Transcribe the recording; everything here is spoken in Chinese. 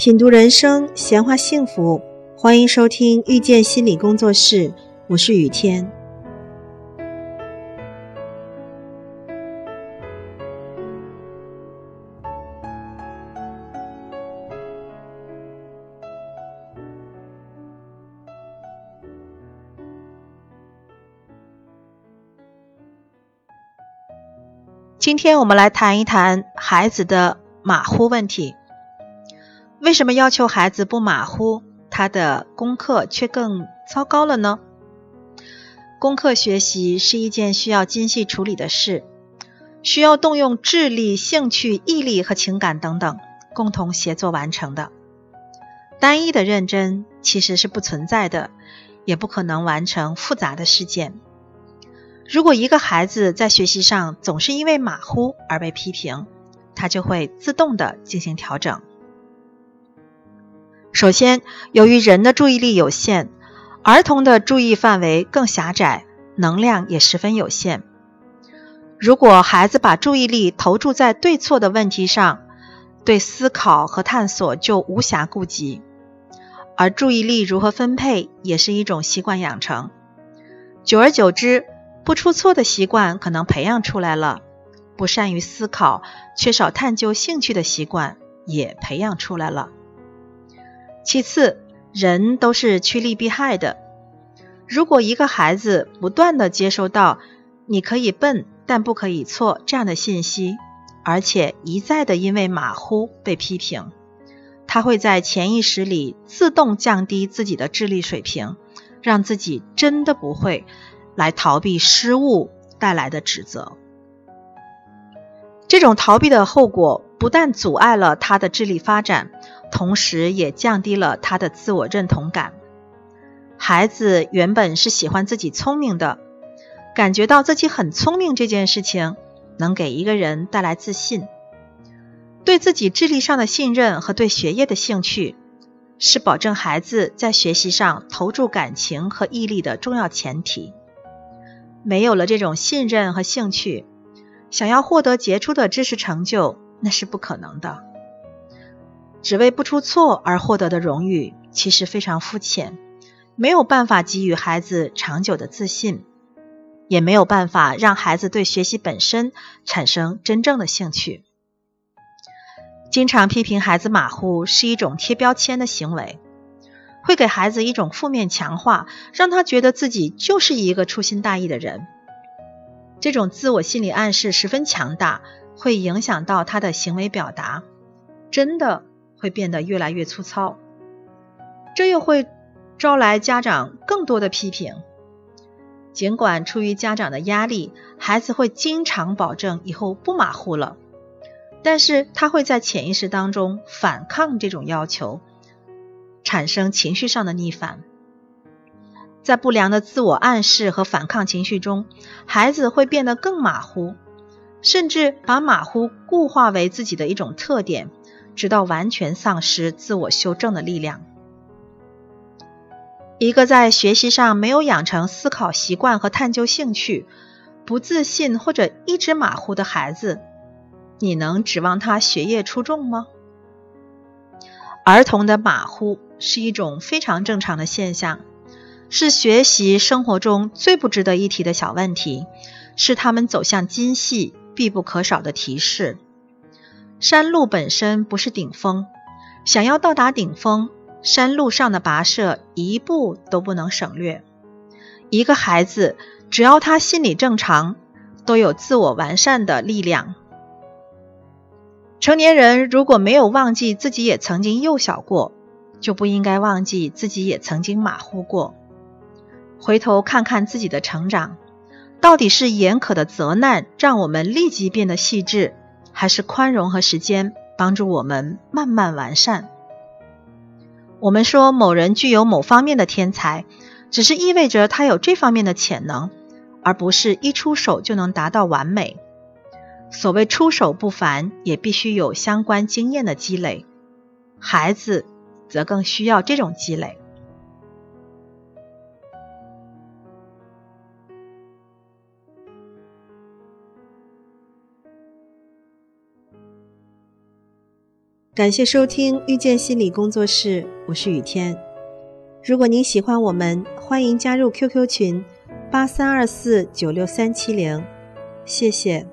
品读人生，闲话幸福，欢迎收听遇见心理工作室，我是雨天。今天我们来谈一谈孩子的马虎问题。为什么要求孩子不马虎，他的功课却更糟糕了呢？功课学习是一件需要精细处理的事，需要动用智力、兴趣、毅力和情感等等共同协作完成的。单一的认真其实是不存在的，也不可能完成复杂的事件。如果一个孩子在学习上总是因为马虎而被批评，他就会自动的进行调整。首先，由于人的注意力有限，儿童的注意范围更狭窄，能量也十分有限。如果孩子把注意力投注在对错的问题上，对思考和探索就无暇顾及。而注意力如何分配，也是一种习惯养成。久而久之，不出错的习惯可能培养出来了，不善于思考、缺少探究兴趣的习惯也培养出来了。其次，人都是趋利避害的。如果一个孩子不断的接收到“你可以笨，但不可以错”这样的信息，而且一再的因为马虎被批评，他会在潜意识里自动降低自己的智力水平，让自己真的不会。来逃避失误带来的指责，这种逃避的后果不但阻碍了他的智力发展，同时也降低了他的自我认同感。孩子原本是喜欢自己聪明的，感觉到自己很聪明这件事情能给一个人带来自信，对自己智力上的信任和对学业的兴趣，是保证孩子在学习上投注感情和毅力的重要前提。没有了这种信任和兴趣，想要获得杰出的知识成就，那是不可能的。只为不出错而获得的荣誉，其实非常肤浅，没有办法给予孩子长久的自信，也没有办法让孩子对学习本身产生真正的兴趣。经常批评孩子马虎，是一种贴标签的行为。会给孩子一种负面强化，让他觉得自己就是一个粗心大意的人。这种自我心理暗示十分强大，会影响到他的行为表达，真的会变得越来越粗糙。这又会招来家长更多的批评。尽管出于家长的压力，孩子会经常保证以后不马虎了，但是他会在潜意识当中反抗这种要求。产生情绪上的逆反，在不良的自我暗示和反抗情绪中，孩子会变得更马虎，甚至把马虎固化为自己的一种特点，直到完全丧失自我修正的力量。一个在学习上没有养成思考习惯和探究兴趣、不自信或者一直马虎的孩子，你能指望他学业出众吗？儿童的马虎。是一种非常正常的现象，是学习生活中最不值得一提的小问题，是他们走向精细必不可少的提示。山路本身不是顶峰，想要到达顶峰，山路上的跋涉一步都不能省略。一个孩子只要他心理正常，都有自我完善的力量。成年人如果没有忘记自己也曾经幼小过。就不应该忘记自己也曾经马虎过，回头看看自己的成长，到底是严苛的责难让我们立即变得细致，还是宽容和时间帮助我们慢慢完善？我们说某人具有某方面的天才，只是意味着他有这方面的潜能，而不是一出手就能达到完美。所谓出手不凡，也必须有相关经验的积累。孩子。则更需要这种积累。感谢收听遇见心理工作室，我是雨天。如果您喜欢我们，欢迎加入 QQ 群八三二四九六三七零，谢谢。